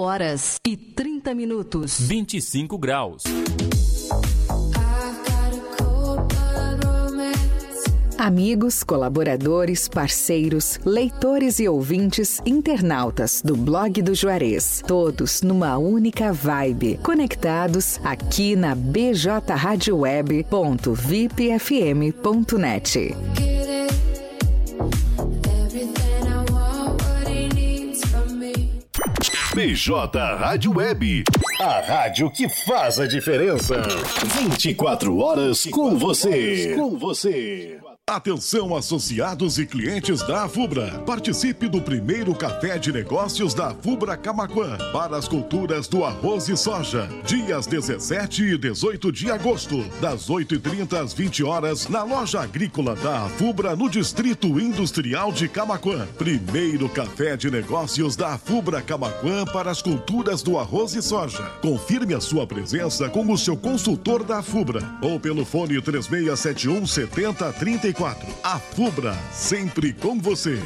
horas e 30 minutos. 25 graus. Amigos, colaboradores, parceiros, leitores e ouvintes, internautas do blog do Juarez, todos numa única vibe, conectados aqui na bjradioweb.vipfm.net. BJ Rádio Web, a rádio que faz a diferença. 24 horas com você. Com você. Atenção associados e clientes da Fubra. Participe do primeiro café de negócios da Fubra Camaquã para as culturas do arroz e soja. Dias 17 e 18 de agosto, das 8h30 às 20 horas, na loja agrícola da Fubra no Distrito Industrial de Camaquã. Primeiro café de negócios da Fubra Camaquã para as culturas do arroz e soja. Confirme a sua presença com o seu consultor da Fubra ou pelo fone 3671 7034. A Fubra, sempre com você.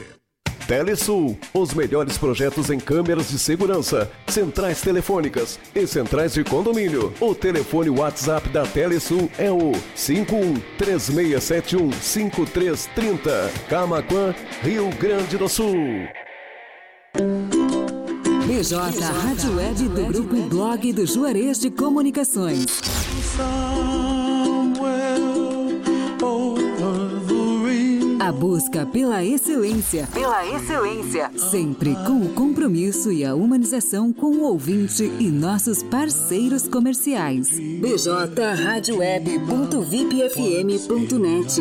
Telesul, os melhores projetos em câmeras de segurança, centrais telefônicas e centrais de condomínio. O telefone WhatsApp da Telesul é o 51 3671 5330. Camaquã, Rio Grande do Sul. BJ Rádio Web do Grupo Blog do Juarez de Comunicações. A busca pela excelência. Pela excelência. Sempre com o compromisso e a humanização com o ouvinte e nossos parceiros comerciais. bjradioweb.vipfm.net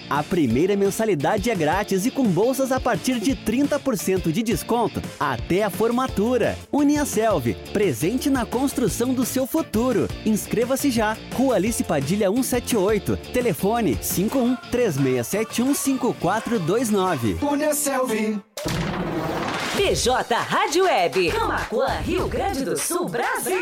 a primeira mensalidade é grátis e com bolsas a partir de 30% de desconto até a formatura. Uniaselv, presente na construção do seu futuro. Inscreva-se já. Rua Alice Padilha 178. Telefone 51 3671 5429. Uniaselv. BJ Rádio Web. Camaquã, Rio Grande do Sul, Brasil.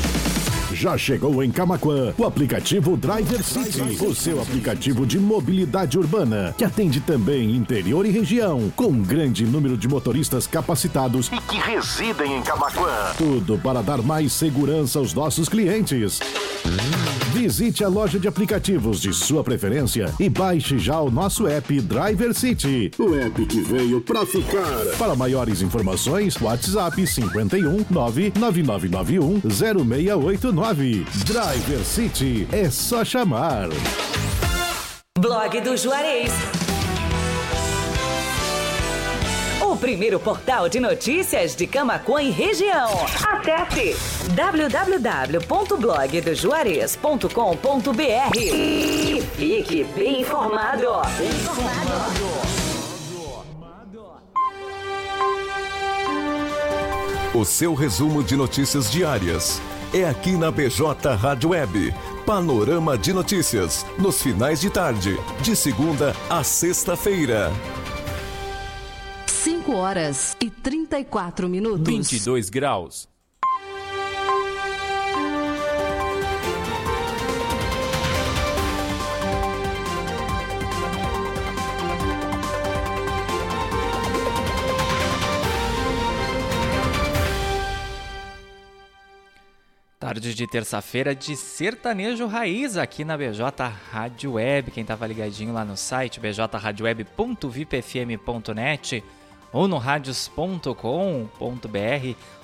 Já chegou em Camaquã o aplicativo Driver City, o seu aplicativo de mobilidade urbana, que atende também interior e região, com um grande número de motoristas capacitados e que residem em Camaquã. Tudo para dar mais segurança aos nossos clientes. Visite a loja de aplicativos de sua preferência e baixe já o nosso app Driver City. O app que veio pra ficar. Para maiores informações, WhatsApp 51 99991 0689. Driver City é só chamar. Blog do Juarez. Primeiro portal de notícias de Camaquã e região. Acesse www.blogdojuarez.com.br e fique bem informado. Bem informado. O seu resumo de notícias diárias é aqui na BJ Rádio Web. Panorama de notícias, nos finais de tarde, de segunda a sexta-feira. 5 horas e 34 minutos. 22 graus. Tarde de terça-feira de sertanejo raiz aqui na BJ Rádio Web. Quem estava ligadinho lá no site bjradioweb.vipfm.net, ou no radios.com.br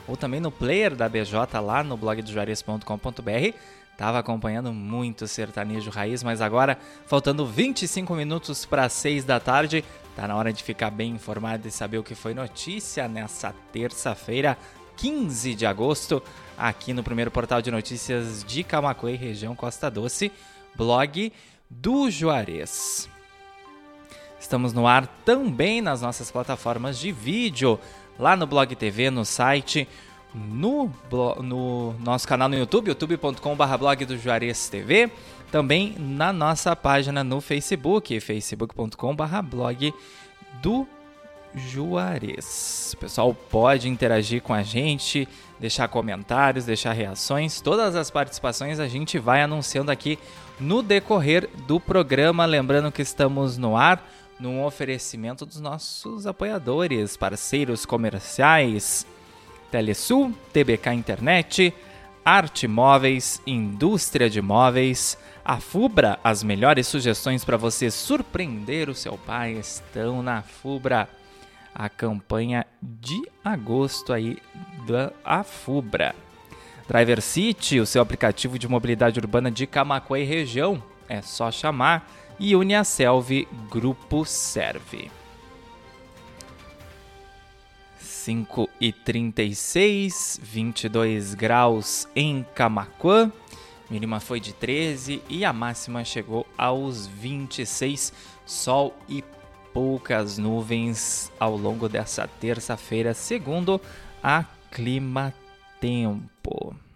ou também no player da BJ lá no blog do Juarez.com.br. Tava acompanhando muito sertanejo raiz, mas agora, faltando 25 minutos para 6 da tarde, tá na hora de ficar bem informado e saber o que foi notícia nessa terça-feira, 15 de agosto, aqui no primeiro portal de notícias de Camacuã região Costa Doce, blog do Juarez. Estamos no ar também nas nossas plataformas de vídeo, lá no Blog TV, no site, no, no nosso canal no YouTube, youtube.com.br blog do Juarez TV, também na nossa página no Facebook, facebook.com.br blog do Juarez. O pessoal pode interagir com a gente, deixar comentários, deixar reações. Todas as participações a gente vai anunciando aqui no decorrer do programa. Lembrando que estamos no ar num oferecimento dos nossos apoiadores, parceiros comerciais, Telesul, TBK Internet, Arte Móveis, Indústria de Móveis, a Fubra, as melhores sugestões para você surpreender o seu pai estão na Fubra. A campanha de agosto aí da Afubra. Driver City, o seu aplicativo de mobilidade urbana de Camacuã e região. É só chamar e Uniaselv Grupo Serve. 5 e 36, 22 graus em Camaquã, mínima foi de 13 e a máxima chegou aos 26, sol e poucas nuvens ao longo dessa terça-feira, segundo a Clima Tempo.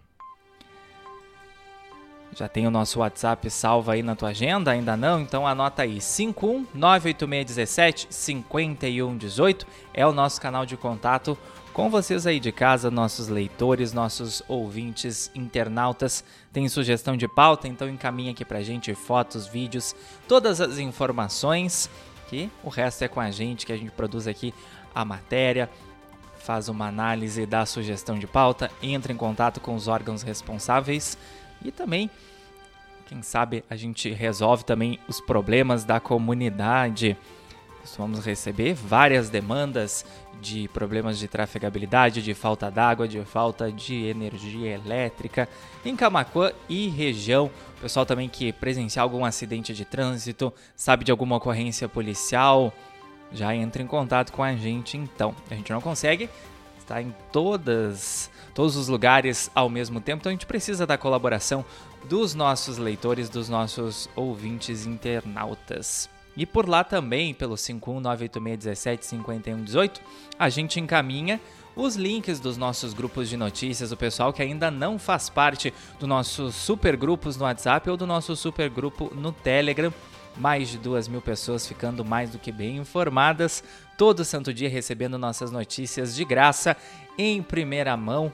Já tem o nosso WhatsApp salvo aí na tua agenda? Ainda não? Então anota aí: 51986175118 é o nosso canal de contato com vocês aí de casa, nossos leitores, nossos ouvintes, internautas. Tem sugestão de pauta? Então encaminha aqui pra gente fotos, vídeos, todas as informações, que o resto é com a gente, que a gente produz aqui a matéria, faz uma análise, dá sugestão de pauta, entra em contato com os órgãos responsáveis e também, quem sabe, a gente resolve também os problemas da comunidade. Vamos receber várias demandas de problemas de trafegabilidade, de falta d'água, de falta de energia elétrica em Camacuã e região. O pessoal também que presenciar algum acidente de trânsito, sabe de alguma ocorrência policial, já entra em contato com a gente então. A gente não consegue estar em todas todos os lugares ao mesmo tempo. Então a gente precisa da colaboração dos nossos leitores, dos nossos ouvintes internautas. E por lá também, pelo 51986175118, a gente encaminha os links dos nossos grupos de notícias, o pessoal que ainda não faz parte do nosso super grupos no WhatsApp ou do nosso super grupo no Telegram. Mais de duas mil pessoas ficando mais do que bem informadas, todo santo dia recebendo nossas notícias de graça em primeira mão.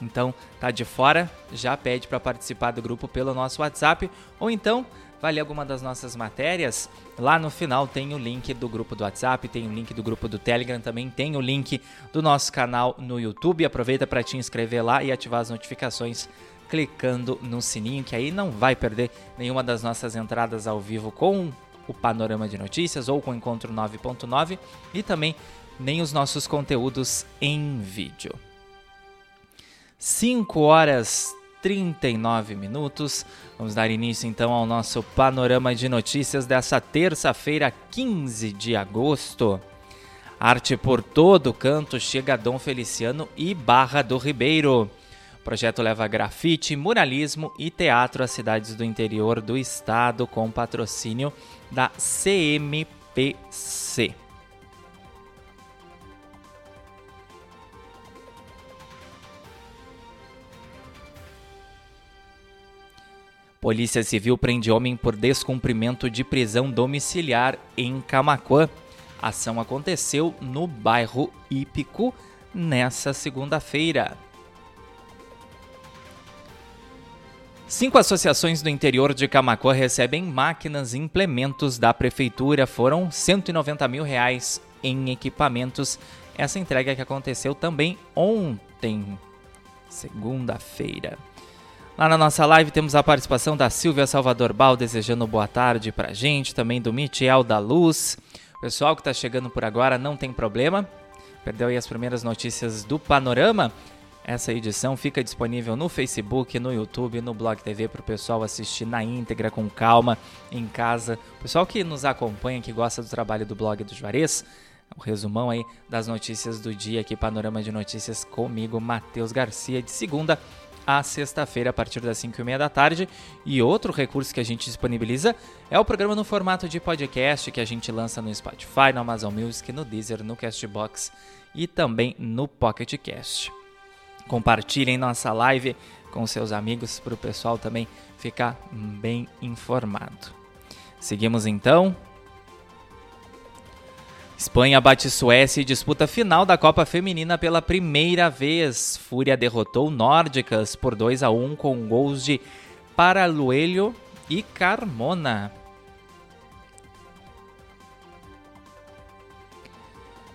Então, tá de fora? Já pede para participar do grupo pelo nosso WhatsApp ou então vai ler alguma das nossas matérias. Lá no final tem o link do grupo do WhatsApp, tem o link do grupo do Telegram, também tem o link do nosso canal no YouTube. Aproveita para te inscrever lá e ativar as notificações clicando no sininho, que aí não vai perder nenhuma das nossas entradas ao vivo com o panorama de notícias ou com o encontro 9.9 e também nem os nossos conteúdos em vídeo. 5 horas 39 minutos. Vamos dar início então ao nosso panorama de notícias dessa terça-feira, 15 de agosto. Arte por todo canto chega a Dom Feliciano e Barra do Ribeiro. O projeto leva grafite, muralismo e teatro às cidades do interior do estado com patrocínio da CMPC. Polícia Civil prende homem por descumprimento de prisão domiciliar em Camaquã. A ação aconteceu no bairro Ípico nessa segunda-feira. Cinco associações do interior de Camaquã recebem máquinas e implementos da prefeitura. Foram 190 mil reais em equipamentos. Essa entrega que aconteceu também ontem, segunda-feira. Lá na nossa live temos a participação da Silvia Salvador Bal desejando boa tarde pra gente, também do Michel da Luz. Pessoal que está chegando por agora, não tem problema. Perdeu aí as primeiras notícias do Panorama? Essa edição fica disponível no Facebook, no YouTube, no Blog TV para o pessoal assistir na íntegra, com calma, em casa. O pessoal que nos acompanha, que gosta do trabalho do blog do Juarez, o resumão aí das notícias do dia aqui, Panorama de Notícias comigo, Matheus Garcia, de segunda a sexta-feira, a partir das 5 e meia da tarde. E outro recurso que a gente disponibiliza é o programa no formato de podcast que a gente lança no Spotify, no Amazon Music, no Deezer, no Castbox e também no Pocket Cast. Compartilhem nossa live com seus amigos para o pessoal também ficar bem informado. Seguimos então. Espanha bate Suécia e disputa final da Copa Feminina pela primeira vez. Fúria derrotou Nórdicas por 2 a 1 com gols de Paraluelho e Carmona.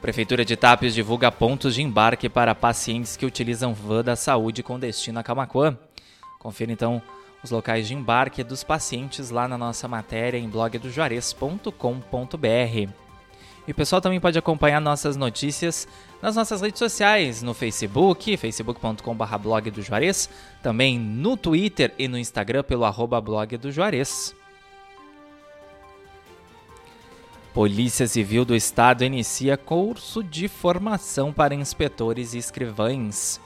Prefeitura de Tapes divulga pontos de embarque para pacientes que utilizam van da saúde com destino a Camacuã. Confira então os locais de embarque dos pacientes lá na nossa matéria em blogdojuarez.com.br. E o pessoal também pode acompanhar nossas notícias nas nossas redes sociais, no Facebook, facebook.com.br blog também no Twitter e no Instagram pelo arroba blog do Juarez. Polícia Civil do Estado inicia curso de formação para inspetores e escrivães.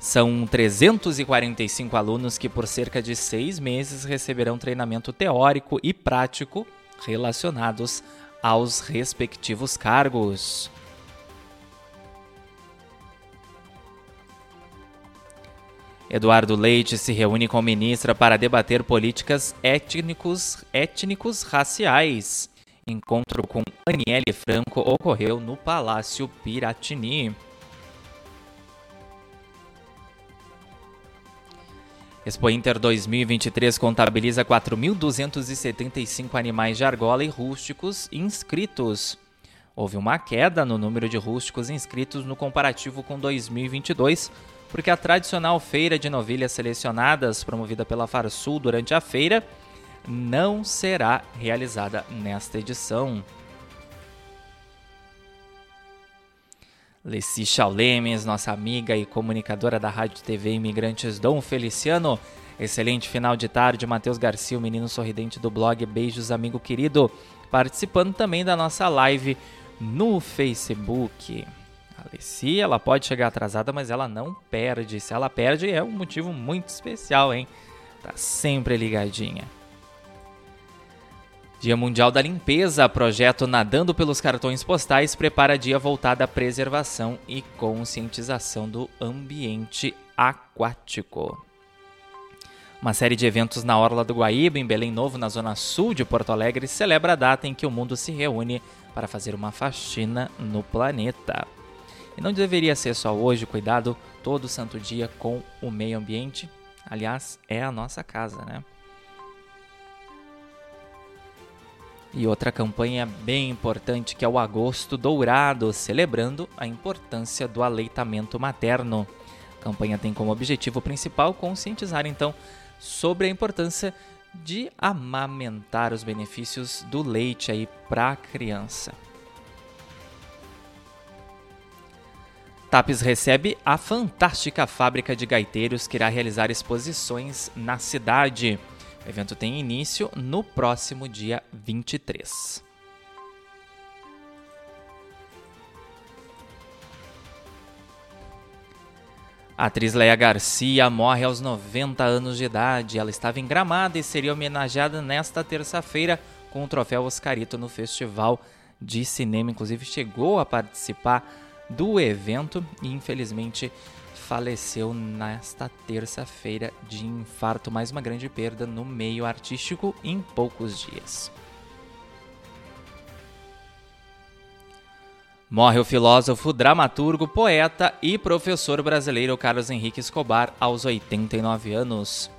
São 345 alunos que, por cerca de seis meses, receberão treinamento teórico e prático relacionados aos respectivos cargos. Eduardo Leite se reúne com ministra para debater políticas étnicos, étnicos raciais. Encontro com Aniele Franco ocorreu no Palácio Piratini. Expo Inter 2023 contabiliza 4.275 animais de argola e rústicos inscritos. Houve uma queda no número de rústicos inscritos no comparativo com 2022, porque a tradicional feira de novilhas selecionadas, promovida pela Farsul durante a feira, não será realizada nesta edição. Leci Chaulemes, nossa amiga e comunicadora da Rádio TV Imigrantes Dom Feliciano. Excelente final de tarde, Matheus Garcia, o menino sorridente do blog Beijos Amigo Querido, participando também da nossa live no Facebook. A Leci, ela pode chegar atrasada, mas ela não perde. Se ela perde, é um motivo muito especial, hein? Tá sempre ligadinha. Dia Mundial da Limpeza, projeto Nadando pelos Cartões Postais prepara dia voltado à preservação e conscientização do ambiente aquático. Uma série de eventos na Orla do Guaíba, em Belém Novo, na zona sul de Porto Alegre, celebra a data em que o mundo se reúne para fazer uma faxina no planeta. E não deveria ser só hoje, cuidado todo santo dia com o meio ambiente. Aliás, é a nossa casa, né? E outra campanha bem importante que é o Agosto Dourado, celebrando a importância do aleitamento materno. A campanha tem como objetivo principal conscientizar então sobre a importância de amamentar os benefícios do leite aí para a criança. Tapes recebe a fantástica fábrica de gaiteiros que irá realizar exposições na cidade. O evento tem início no próximo dia 23. A atriz Leia Garcia morre aos 90 anos de idade. Ela estava em Gramado e seria homenageada nesta terça-feira com o troféu Oscarito no Festival de Cinema. Inclusive, chegou a participar do evento e, infelizmente, faleceu nesta terça-feira de infarto, mais uma grande perda no meio artístico em poucos dias. Morre o filósofo, dramaturgo, poeta e professor brasileiro Carlos Henrique Escobar aos 89 anos.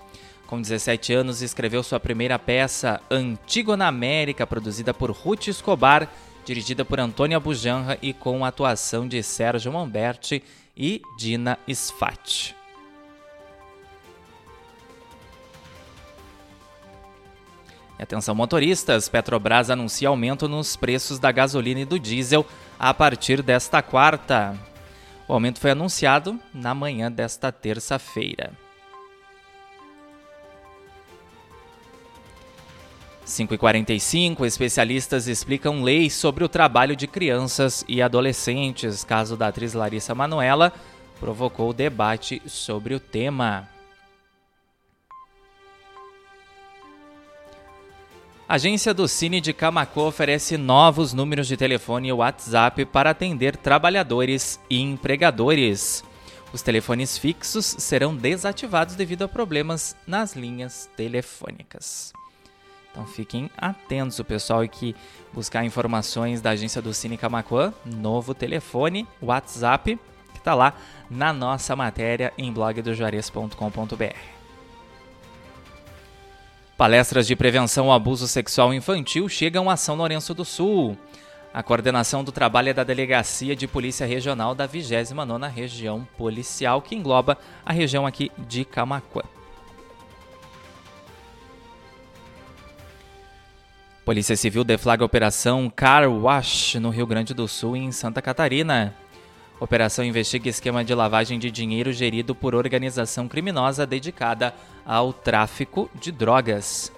Com 17 anos, escreveu sua primeira peça, Antígona América, produzida por Ruth Escobar, dirigida por Antônia Bujanra e com a atuação de Sérgio Mamberti e Dina Sfat. Atenção motoristas, Petrobras anuncia aumento nos preços da gasolina e do diesel a partir desta quarta. O aumento foi anunciado na manhã desta terça-feira. 5h45, especialistas explicam leis sobre o trabalho de crianças e adolescentes. Caso da atriz Larissa Manuela provocou debate sobre o tema. A agência do Cine de Camaco oferece novos números de telefone e WhatsApp para atender trabalhadores e empregadores. Os telefones fixos serão desativados devido a problemas nas linhas telefônicas. Então fiquem atentos, o pessoal que buscar informações da agência do Cine Camacuã, novo telefone, WhatsApp, que está lá na nossa matéria em blogdojuarez.com.br. Palestras de prevenção ao abuso sexual infantil chegam a São Lourenço do Sul. A coordenação do trabalho é da Delegacia de Polícia Regional da 29ª Região Policial, que engloba a região aqui de Camacuã. Polícia Civil deflagra a Operação Car Wash no Rio Grande do Sul e em Santa Catarina. Operação investiga esquema de lavagem de dinheiro gerido por organização criminosa dedicada ao tráfico de drogas.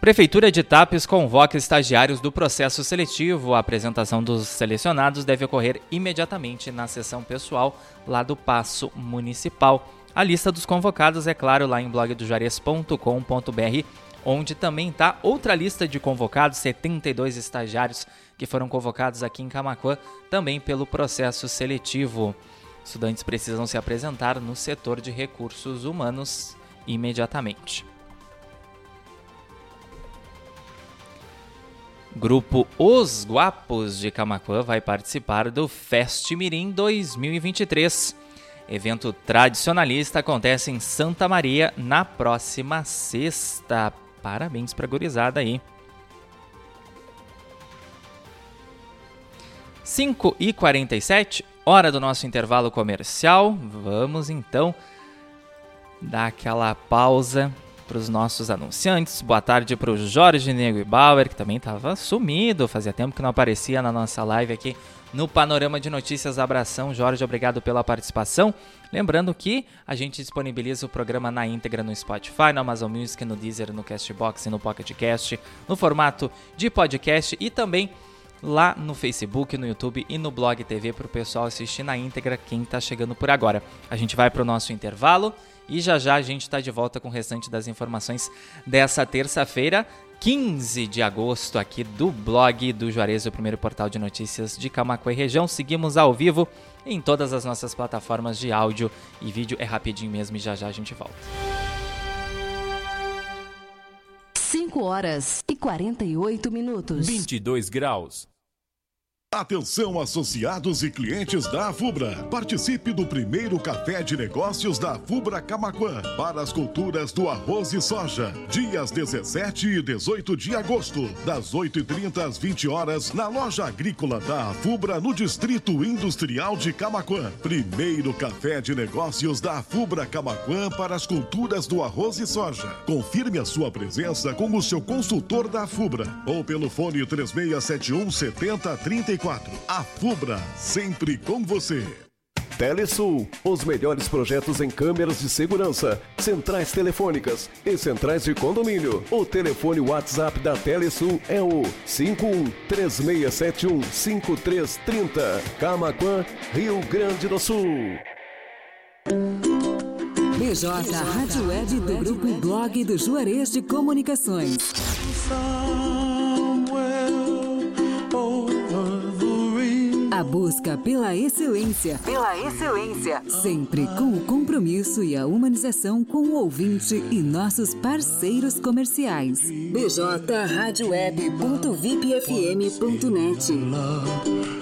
Prefeitura de Tapes convoca estagiários do processo seletivo. A apresentação dos selecionados deve ocorrer imediatamente na sessão pessoal lá do Paço Municipal. A lista dos convocados é claro lá em blogdojuarez.com.br, onde também está outra lista de convocados, 72 estagiários que foram convocados aqui em Camacuã, também pelo processo seletivo. Estudantes precisam se apresentar no setor de recursos humanos imediatamente. Grupo Os Guapos de Camacuã vai participar do Fest Mirim 2023. Evento tradicionalista acontece em Santa Maria na próxima sexta. Parabéns pra gurizada aí. 5 e 47 hora do nosso intervalo comercial. Vamos então dar aquela pausa para os nossos anunciantes. Boa tarde para o Jorge Nego e Bauer, que também estava sumido, fazia tempo que não aparecia na nossa live aqui no Panorama de Notícias. Abração, Jorge, obrigado pela participação. Lembrando que a gente disponibiliza o programa na íntegra no Spotify, no Amazon Music, no Deezer, no Castbox e no Pocket Cast, no formato de podcast e também lá no Facebook, no YouTube e no Blog TV para o pessoal assistir na íntegra quem está chegando por agora. A gente vai para o nosso intervalo e já já a gente está de volta com o restante das informações dessa terça-feira. 15 de agosto aqui do blog do Juarez, o primeiro portal de notícias de Camacuã e região. Seguimos ao vivo em todas as nossas plataformas de áudio e vídeo. É rapidinho mesmo e já já a gente volta. 5 horas e 48 minutos. 22 graus. Atenção associados e clientes da Fubra. Participe do primeiro café de negócios da Fubra Camaquã para as culturas do arroz e soja. Dias 17 e 18 de agosto, das 8h30 às 20 horas, na loja agrícola da Fubra no Distrito Industrial de Camaquã. Primeiro café de negócios da Fubra Camaquã para as culturas do arroz e soja. Confirme a sua presença com o seu consultor da Fubra ou pelo fone 3671 7034. A Fubra, sempre com você. Telesul, os melhores projetos em câmeras de segurança, centrais telefônicas e centrais de condomínio. O telefone WhatsApp da Telesul é o 5136715330. Camaquã, Rio Grande do Sul. BJ Rádio Web do Grupo Blog do Juarez de Comunicações. A busca pela excelência. Pela excelência. Sempre com o compromisso e a humanização com o ouvinte e nossos parceiros comerciais. bjradioweb.vipfm.net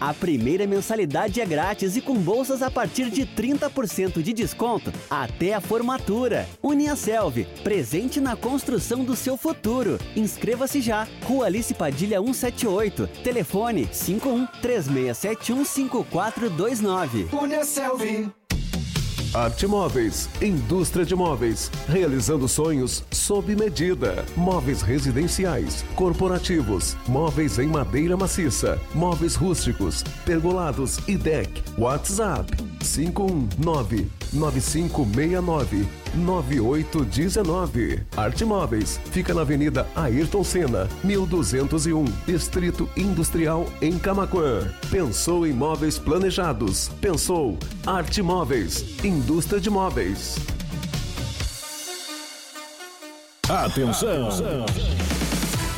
a primeira mensalidade é grátis e com bolsas a partir de 30% de desconto até a formatura. Uniaselv, presente na construção do seu futuro. Inscreva-se já. Rua Alice Padilha 178. Telefone 51 3671 5429. Uniaselv. Arte Móveis, indústria de móveis, realizando sonhos sob medida. Móveis residenciais, corporativos, móveis em madeira maciça, móveis rústicos, pergolados e deck. WhatsApp 519 9569 9819. Arte Móveis fica na Avenida Ayrton Senna, 1201, Distrito Industrial em Camaquã. Pensou em móveis planejados? Pensou Arte Móveis, indústria de móveis. Atenção!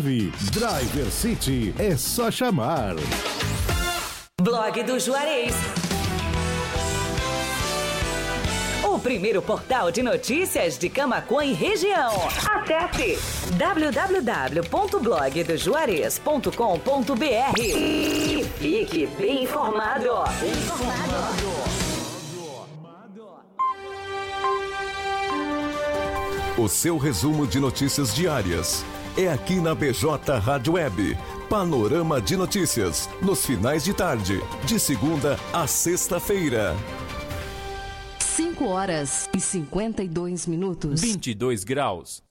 Driver City é só chamar. Blog do Juarez. O primeiro portal de notícias de Camacuã e região. Acesse www.blogdojuarez.com.br e fique bem informado. Bem informado. O seu resumo de notícias diárias é aqui na BJ Rádio Web. Panorama de notícias, nos finais de tarde, de segunda a sexta-feira. 5 horas e 52 minutos. 22 graus.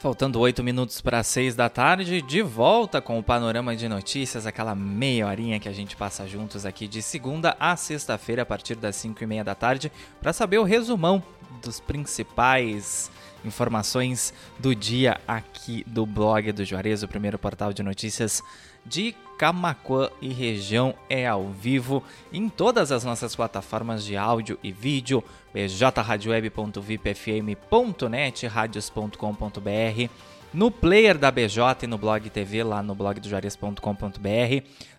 Faltando oito minutos para seis da tarde, de volta com o panorama de notícias, aquela meia horinha que a gente passa juntos aqui de segunda a sexta-feira a partir das cinco e meia da tarde para saber o resumão dos principais informações do dia aqui do blog do Juarez, o primeiro portal de notícias de Camacuã e região é ao vivo em todas as nossas plataformas de áudio e vídeo, bjradioweb.vipfm.net, radios.com.br, no player da BJ e no blog TV lá no blog do Juarez.com.br,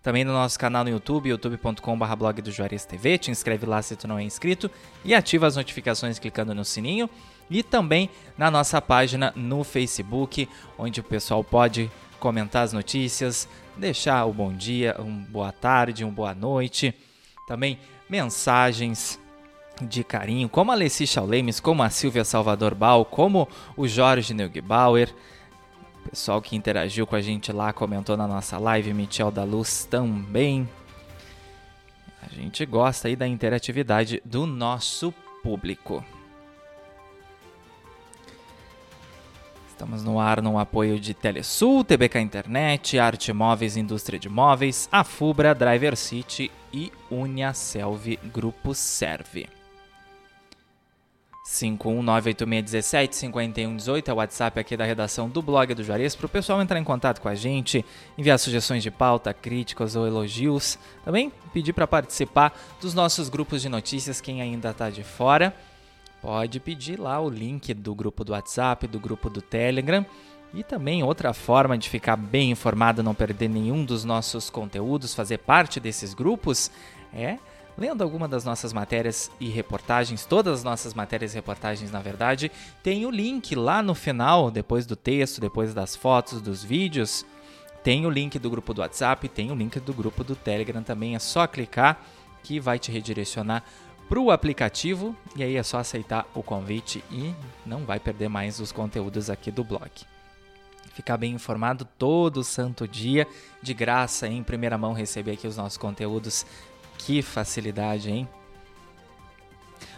também no nosso canal no YouTube, youtube.com.br blog do Juarez TV, te inscreve lá se tu não é inscrito e ativa as notificações clicando no sininho e também na nossa página no Facebook, onde o pessoal pode comentar as notícias, deixar o bom dia, um boa tarde, um boa noite, também mensagens de carinho, como a Alessi Chaulemes, como a Silvia Salvador Bal, como o Jorge Neugbauer, pessoal que interagiu com a gente lá, comentou na nossa live, Michel da Luz também. A gente gosta aí da interatividade do nosso público. Estamos no ar no apoio de Telesul, TBK Internet, Arte Móveis Indústria de Móveis, a Fubra, Driver City e Uniaselv Grupo Serve. 51986175118 é o WhatsApp aqui da redação do blog do Juarez para o pessoal entrar em contato com a gente, enviar sugestões de pauta, críticas ou elogios. Também pedir para participar dos nossos grupos de notícias, quem ainda está de fora pode pedir lá o link do grupo do WhatsApp, do grupo do Telegram. E também outra forma de ficar bem informado, não perder nenhum dos nossos conteúdos, fazer parte desses grupos, é lendo alguma das nossas matérias e reportagens, todas as nossas matérias e reportagens, na verdade, tem o link lá no final, depois do texto, depois das fotos, dos vídeos, tem o link do grupo do WhatsApp, tem o link do grupo do Telegram também, é só clicar que vai te redirecionar para o aplicativo e aí é só aceitar o convite e não vai perder mais os conteúdos aqui do blog. Ficar bem informado todo santo dia, de graça, em primeira mão, receber aqui os nossos conteúdos Que facilidade, hein?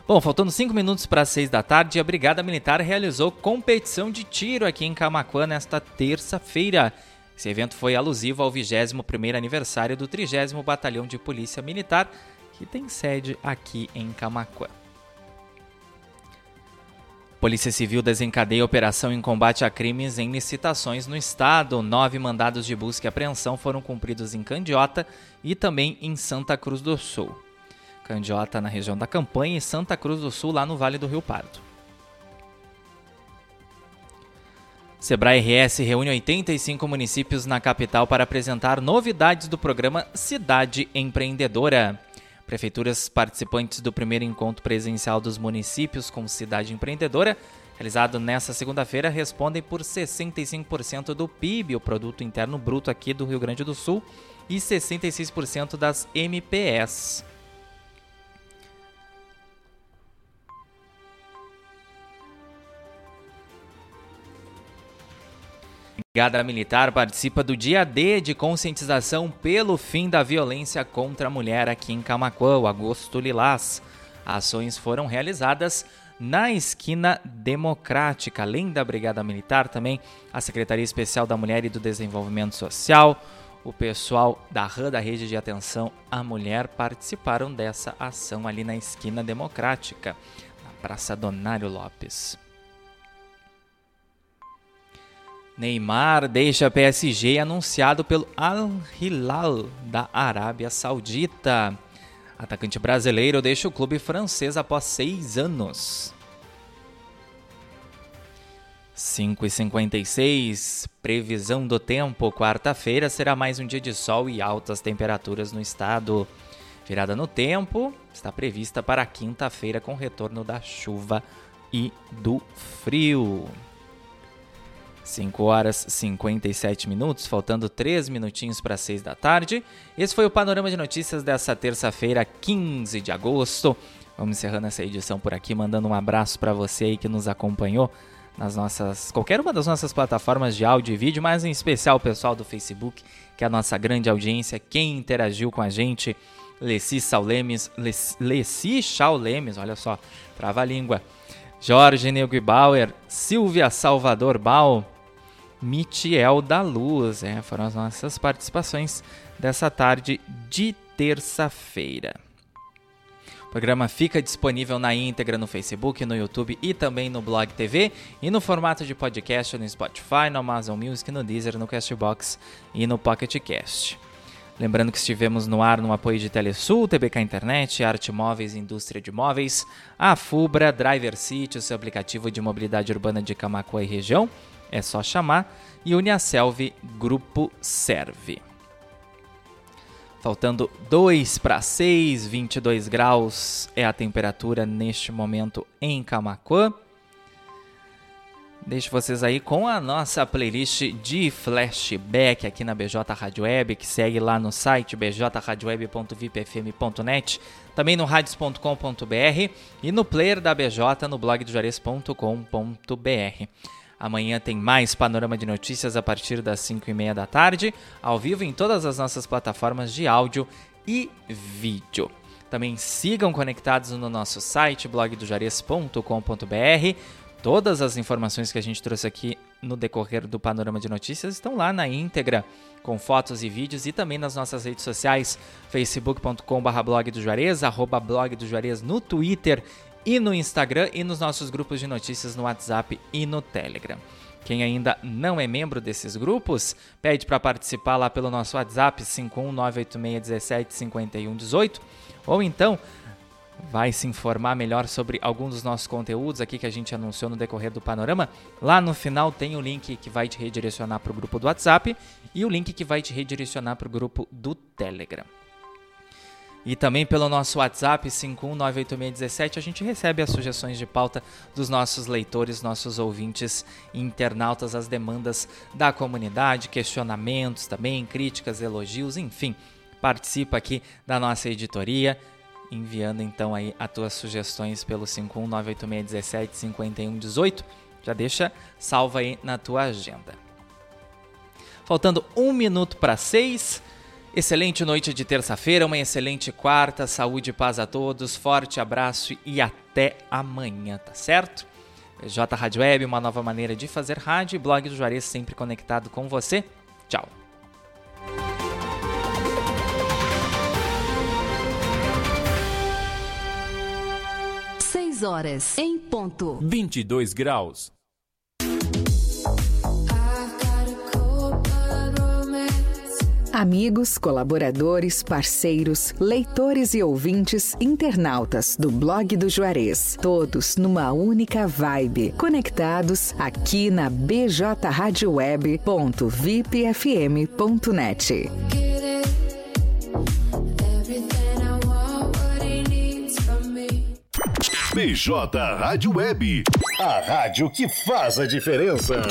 Bom, faltando 5 minutos para 6 da tarde, a Brigada Militar realizou competição de tiro aqui em Camacuã nesta terça-feira. Esse evento foi alusivo ao 21º aniversário do 30 Batalhão de Polícia Militar, que tem sede aqui em Camacuã. Polícia Civil desencadeia operação em combate a crimes em licitações no estado. Nove mandados de busca e apreensão foram cumpridos em Candiota e também em Santa Cruz do Sul. Candiota na região da Campanha e Santa Cruz do Sul, lá no Vale do Rio Pardo. Sebrae RS reúne 85 municípios na capital para apresentar novidades do programa Cidade Empreendedora. Prefeituras participantes do primeiro encontro presencial dos municípios com Cidade Empreendedora, realizado nesta segunda-feira, respondem por 65% do PIB, o Produto Interno Bruto aqui do Rio Grande do Sul, e 66% das MPS. Brigada Militar participa do Dia D de conscientização pelo fim da violência contra a mulher aqui em Camacuã, Agosto Lilás. Ações foram realizadas na esquina democrática. Além da Brigada Militar, também a Secretaria Especial da Mulher e do Desenvolvimento Social, o pessoal da RAM da Rede de Atenção à Mulher participaram dessa ação ali na esquina democrática, na Praça Donário Lopes. Neymar deixa PSG anunciado pelo Al Hilal da Arábia Saudita. Atacante brasileiro deixa o clube francês após seis anos. 5 e 56 previsão do tempo. Quarta-feira será mais um dia de sol e altas temperaturas no estado. Virada no tempo está prevista para quinta-feira com retorno da chuva e do frio. 5 horas 57 minutos, faltando 3 minutinhos para 6 da tarde. Esse foi o panorama de notícias dessa terça-feira, 15 de agosto. Vamos encerrando essa edição por aqui, mandando um abraço para você aí que nos acompanhou nas nossas qualquer uma das nossas plataformas de áudio e vídeo, mas em especial o pessoal do Facebook, que é a nossa grande audiência, quem interagiu com a gente, Leci Saulemes, Leci Chaulemes, olha só, trava a língua. Jorge Neugbauer, Silvia Salvador Bal, Mitiel da Luz. É, foram as nossas participações dessa tarde de terça-feira. O programa fica disponível na íntegra no Facebook, no YouTube e também no Blog TV e no formato de podcast no Spotify, no Amazon Music, no Deezer, no Castbox e no Pocket Cast. Lembrando que estivemos no ar no apoio de Telesul, TBK Internet, Arte Móveis e Indústria de Móveis, a Fubra, Driver City, o seu aplicativo de mobilidade urbana de Camacoa e região, é só chamar, e Uniaselv Grupo Serve. Faltando 2 para 6, 22 graus é a temperatura neste momento em Camacuã. Deixo vocês aí com a nossa playlist de flashback aqui na BJ Rádio Web, que segue lá no site bjradioweb.vipfm.net, também no radios.com.br e no player da BJ no blog do Amanhã tem mais Panorama de Notícias a partir das 5 e meia da tarde, ao vivo em todas as nossas plataformas de áudio e vídeo. Também sigam conectados no nosso site blogdojares.com.br. Todas as informações que a gente trouxe aqui no decorrer do Panorama de Notícias estão lá na íntegra, com fotos e vídeos, e também nas nossas redes sociais, facebook.com.br blog do no Twitter e no Instagram e nos nossos grupos de notícias no WhatsApp e no Telegram. Quem ainda não é membro desses grupos, pede para participar lá pelo nosso WhatsApp 51986175118 ou então vai se informar melhor sobre algum dos nossos conteúdos aqui que a gente anunciou no decorrer do panorama. Lá no final tem o link que vai te redirecionar para o grupo do WhatsApp e o link que vai te redirecionar para o grupo do Telegram. E também pelo nosso WhatsApp 5198617 a gente recebe as sugestões de pauta dos nossos leitores, nossos ouvintes internautas, as demandas da comunidade, questionamentos também, críticas, elogios, enfim. Participa aqui da nossa editoria, enviando então aí as tuas sugestões pelo 51986175118. Já deixa salva aí na tua agenda. Faltando um minuto para seis. Excelente noite de terça-feira, uma excelente quarta, saúde e paz a todos, forte abraço e até amanhã, tá certo? J Rádio Web, uma nova maneira de fazer rádio e blog do Juarez sempre conectado com você. Tchau. Seis horas em ponto. 22 graus. Amigos, colaboradores, parceiros, leitores e ouvintes, internautas do blog do Juarez, todos numa única vibe, conectados aqui na bjradioweb.vipfm.net. BJ Rádio Web, a rádio que faz a diferença.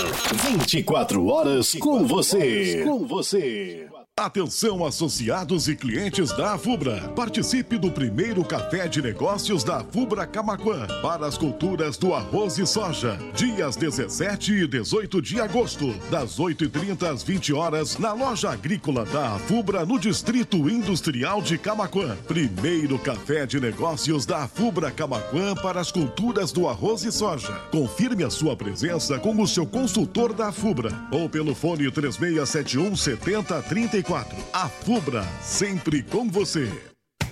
24 horas com você. Com você. Atenção associados e clientes da Fubra. Participe do primeiro café de negócios da Fubra Camaquã para as culturas do arroz e soja. Dias 17 e 18 de agosto, das 8h30 às 20 horas, na loja agrícola da Fubra, no Distrito Industrial de Camaquã. Primeiro café de negócios da Fubra Camaquã para as culturas do arroz e soja. Confirme a sua presença com o seu consultor da Fubra ou pelo fone 3671 7034. A Fubra, sempre com você.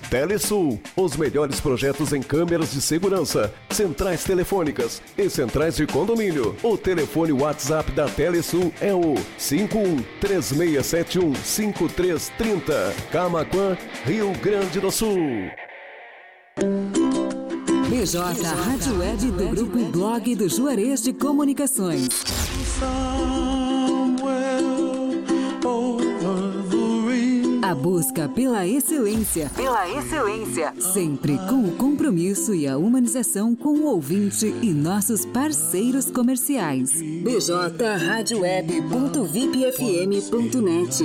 Telesul, os melhores projetos em câmeras de segurança, centrais telefônicas e centrais de condomínio. O telefone WhatsApp da Telesul é o 5136715330. Camaquã, Rio Grande do Sul. BJ Rádio Web do Grupo e Blog do Juarez de Comunicações. A busca pela excelência. Pela excelência. Sempre com o compromisso e a humanização com o ouvinte e nossos parceiros comerciais. bjradioweb.vipfm.net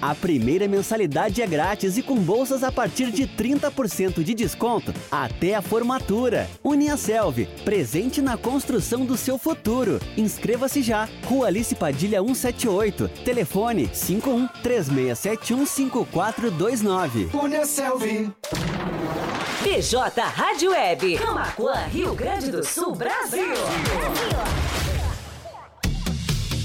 a primeira mensalidade é grátis e com bolsas a partir de 30% de desconto até a formatura. Uniaselv, presente na construção do seu futuro. Inscreva-se já. Rua Alice Padilha 178. Telefone 51 3671 5429. Uniaselv. PJ Rádio Web. Camaquã, Rio Grande do Sul, Brasil.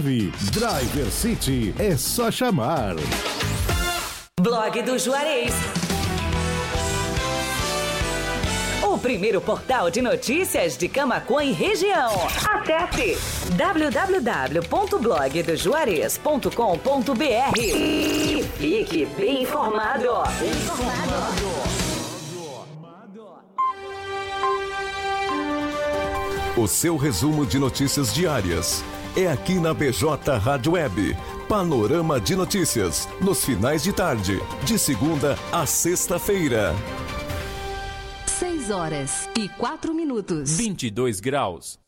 Driver City é só chamar. Blog do Juarez. O primeiro portal de notícias de Camaquã e região. Acesse www.blogdojuarez.com.br e fique bem informado. Bem informado. O seu resumo de notícias diárias é aqui na BJ Rádio Web. Panorama de notícias, nos finais de tarde, de segunda a sexta-feira. 6 horas e 4 minutos. 22 graus.